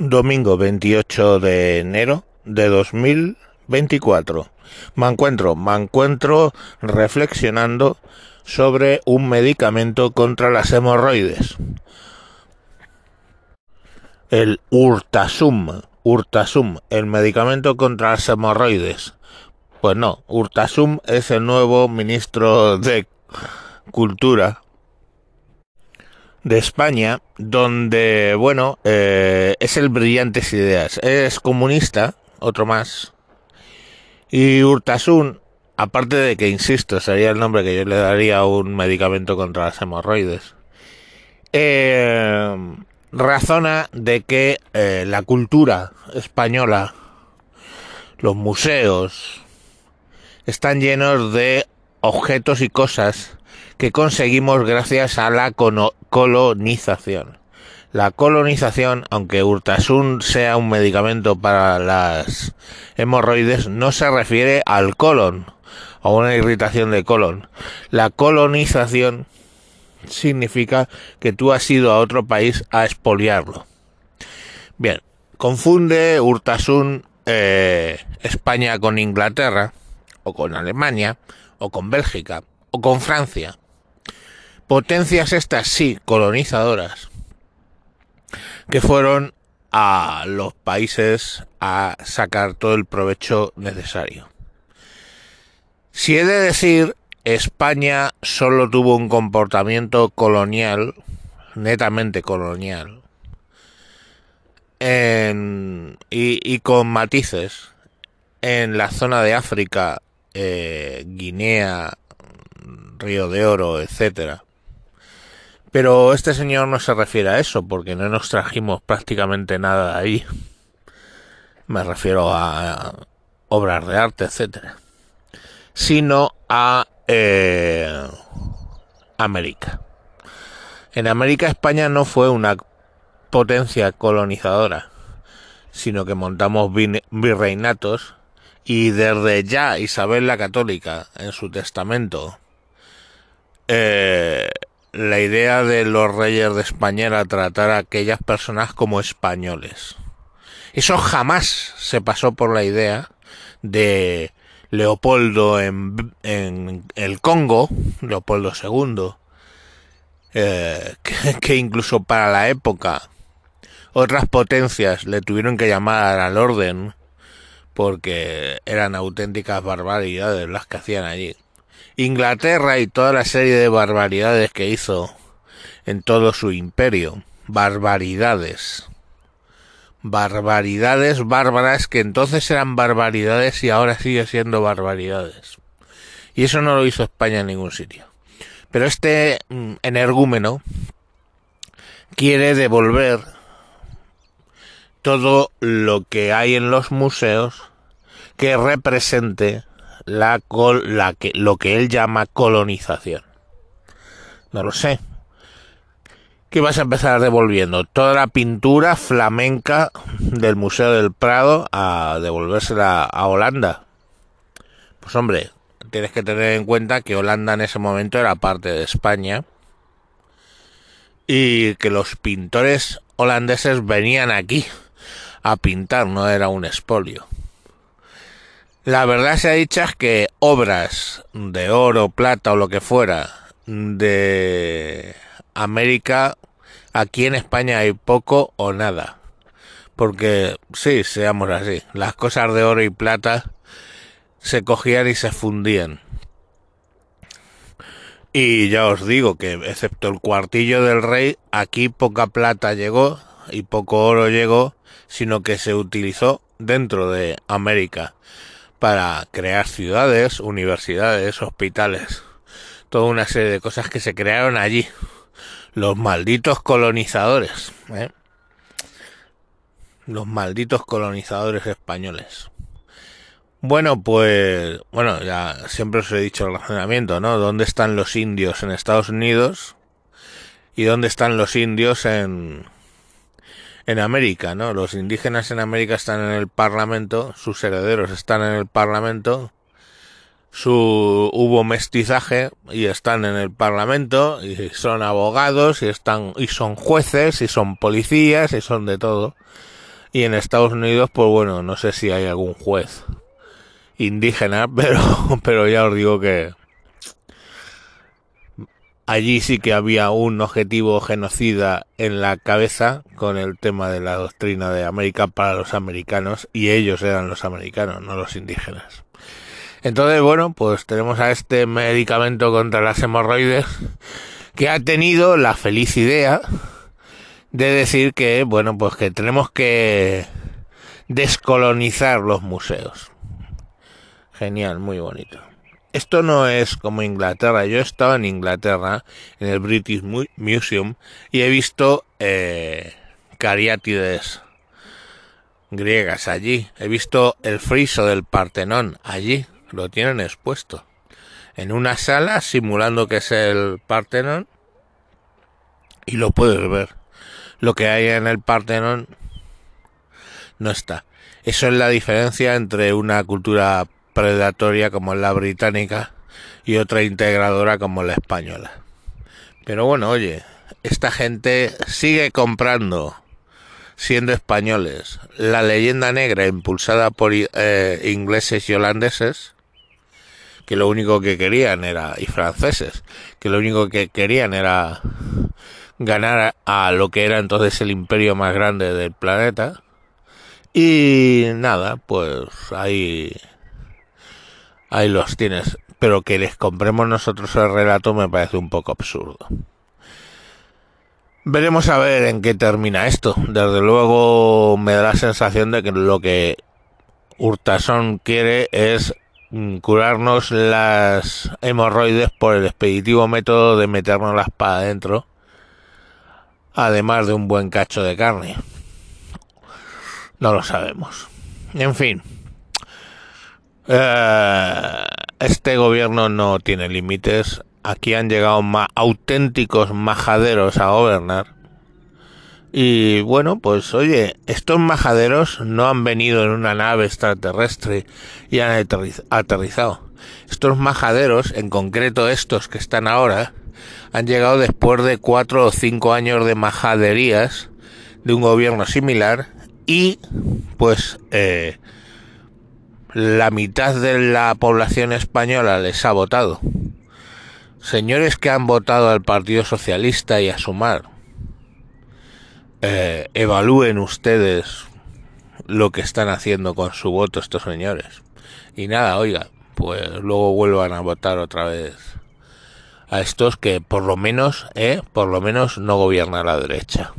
Domingo 28 de enero de 2024. Me encuentro, me encuentro reflexionando sobre un medicamento contra las hemorroides. El Urtasum, Urtasum, el medicamento contra las hemorroides. Pues no, Urtasum es el nuevo ministro de Cultura de España, donde, bueno, eh, es el Brillantes Ideas. Es comunista, otro más. Y Urtasun, aparte de que, insisto, sería el nombre que yo le daría a un medicamento contra las hemorroides, eh, razona de que eh, la cultura española, los museos, están llenos de objetos y cosas que conseguimos gracias a la colonización. La colonización, aunque Urtasun sea un medicamento para las hemorroides, no se refiere al colon o una irritación de colon. La colonización significa que tú has ido a otro país a expoliarlo. Bien, confunde Urtasun eh, España con Inglaterra, o con Alemania, o con Bélgica, o con Francia. Potencias estas sí, colonizadoras, que fueron a los países a sacar todo el provecho necesario. Si he de decir, España solo tuvo un comportamiento colonial, netamente colonial, y, con matices en la zona de África, eh, Guinea, Río de Oro, etcétera, pero este señor no se refiere a eso, porque no nos trajimos prácticamente nada de ahí. Me refiero a obras de arte, etcétera. Sino a eh, América. En América España no fue una potencia colonizadora, sino que montamos virreinatos y desde ya Isabel la Católica en su testamento eh, la idea de los reyes de España era tratar a aquellas personas como españoles. Eso jamás se pasó por la idea de Leopoldo en, el Congo, Leopoldo II, eh, que, incluso para la época otras potencias le tuvieron que llamar al orden porque eran auténticas barbaridades las que hacían allí. Inglaterra y toda la serie de barbaridades que hizo en todo su imperio. Barbaridades. Barbaridades bárbaras que entonces eran barbaridades y ahora sigue siendo barbaridades. Y eso no lo hizo España en ningún sitio. Pero este mm, energúmeno quiere devolver todo lo que hay en los museos que represente la, la que, lo que él llama colonización. No lo sé. ¿Qué vas a empezar devolviendo? Toda la pintura flamenca del Museo del Prado a devolvérsela a Holanda. Pues hombre, tienes que tener en cuenta que Holanda en ese momento era parte de España y que los pintores holandeses venían aquí a pintar, no era un espolio. La verdad se ha dicho es que obras de oro, plata o lo que fuera de América, aquí en España hay poco o nada. Porque, sí, seamos así, las cosas de oro y plata se cogían y se fundían. Y ya os digo que, excepto el cuartillo del rey, aquí poca plata llegó y poco oro llegó, sino que se utilizó dentro de América para crear ciudades, universidades, hospitales, toda una serie de cosas que se crearon allí. Los malditos colonizadores, ¿eh? los malditos colonizadores españoles. Bueno, pues, bueno, ya siempre os he dicho el razonamiento, ¿no? ¿Dónde están los indios en Estados Unidos? ¿Y dónde están los indios en, en América, ¿no? Los indígenas en América están en el Parlamento, sus herederos están en el Parlamento, su hubo mestizaje y están en el Parlamento y son abogados y están y son jueces y son policías y son de todo. Y en Estados Unidos, pues bueno, no sé si hay algún juez indígena, pero, pero ya os digo que allí sí que había un objetivo genocida en la cabeza con el tema de la doctrina de América para los americanos y ellos eran los americanos, no los indígenas. Entonces, bueno, pues tenemos a este medicamento contra las hemorroides que ha tenido la feliz idea de decir que, bueno, pues que tenemos que descolonizar los museos. Genial, muy bonito. Esto no es como Inglaterra. Yo he estado en Inglaterra, en el British Museum, y he visto eh, cariátides griegas allí. He visto el friso del Partenón allí. Lo tienen expuesto. En una sala simulando que es el Partenón. Y lo puedes ver lo que hay en el Partenón no está. Eso es la diferencia entre una cultura predatoria como la británica y otra integradora como la española. Pero bueno, oye, esta gente sigue comprando, siendo españoles, la leyenda negra impulsada por eh, ingleses y holandeses, que lo único que querían era, y franceses, que lo único que querían era ganar a lo que era entonces el imperio más grande del planeta. Y nada, pues ahí, ahí los tienes. Pero que les compremos nosotros el relato me parece un poco absurdo. Veremos a ver en qué termina esto. Desde luego me da la sensación de que lo que Urtason quiere es mm, curarnos las hemorroides por el expeditivo método de meternos la espada adentro además de un buen cacho de carne. No lo sabemos. En fin. Eh, este gobierno no tiene límites. Aquí han llegado auténticos majaderos a gobernar. Y bueno, pues oye, estos majaderos no han venido en una nave extraterrestre y han aterrizado. Estos majaderos, en concreto estos que están ahora, han llegado después de cuatro o cinco años de majaderías de un gobierno similar y pues eh, la mitad de la población española les ha votado. Señores que han votado al Partido Socialista y a Sumar, eh, evalúen ustedes lo que están haciendo con su voto estos señores. Y nada, oiga, pues luego vuelvan a votar otra vez a estos que por lo menos, eh, por lo menos no gobierna la derecha.